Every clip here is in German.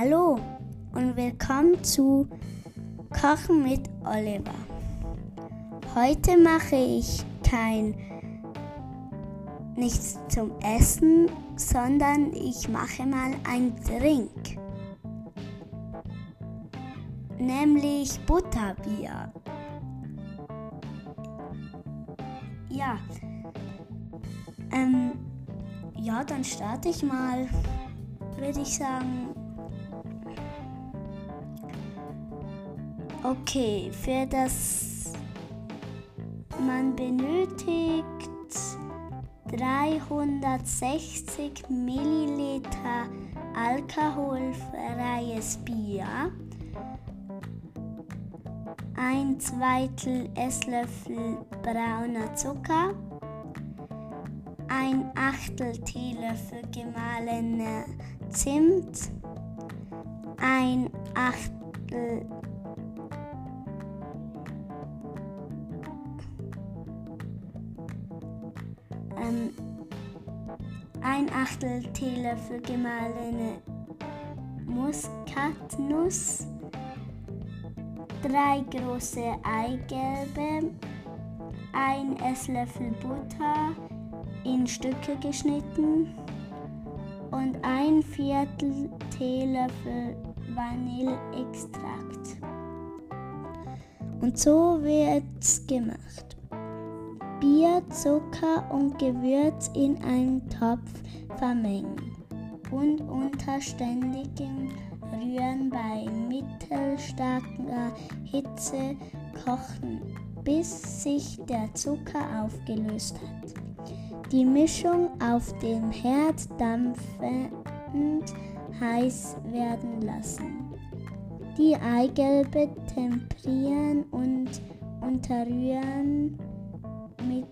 Hallo und willkommen zu Kochen mit Oliver. Heute mache ich kein nichts zum Essen, sondern ich mache mal ein Drink. Nämlich Butterbier. Ja. Ähm, ja, dann starte ich mal, würde ich sagen. Okay, für das man benötigt 360 Milliliter alkoholfreies Bier, ein Zweitel Esslöffel brauner Zucker, ein Achtel Teelöffel gemahlener Zimt, ein Achtel ähm, ein Achtel Teelöffel gemahlene Muskatnuss, drei große Eigelbe, ein Esslöffel Butter in Stücke geschnitten und ein Viertel Teelöffel Vanilleextrakt. Und so wird's gemacht. Bier, Zucker und Gewürz in einen Topf vermengen und unter ständigem Rühren bei mittelstarker Hitze kochen, bis sich der Zucker aufgelöst hat. Die Mischung auf dem Herd dampfend heiß werden lassen. Die Eigelbe temperieren und unterrühren mit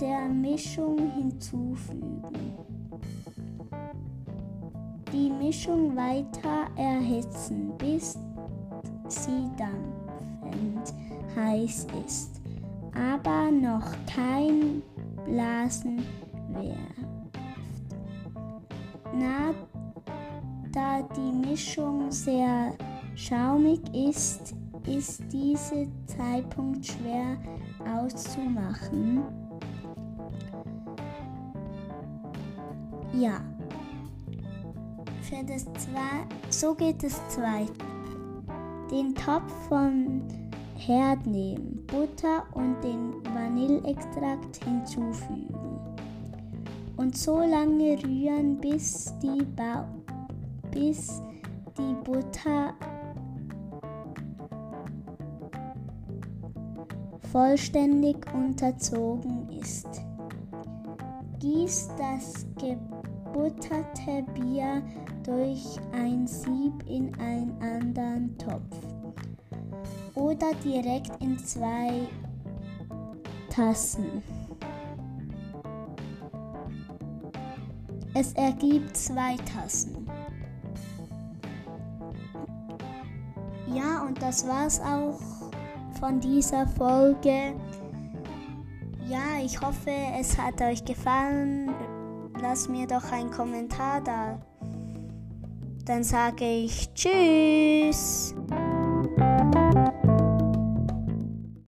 der Mischung hinzufügen. Die Mischung weiter erhitzen, bis sie dampfend heiß ist, aber noch kein Blasen wirft. Na, da die Mischung sehr schaumig ist, ist dieser Zeitpunkt schwer auszumachen. Ja, für das zwei, so geht es zweite. Den Topf vom Herd nehmen, Butter und den Vanilleextrakt hinzufügen und so lange rühren, bis die, ba bis die Butter vollständig unterzogen ist. Gieß das gebutterte Bier durch ein Sieb in einen anderen Topf oder direkt in zwei Tassen. Es ergibt zwei Tassen. Ja, und das war's auch von dieser Folge. Ja, ich hoffe, es hat euch gefallen. Lasst mir doch einen Kommentar da. Dann sage ich Tschüss.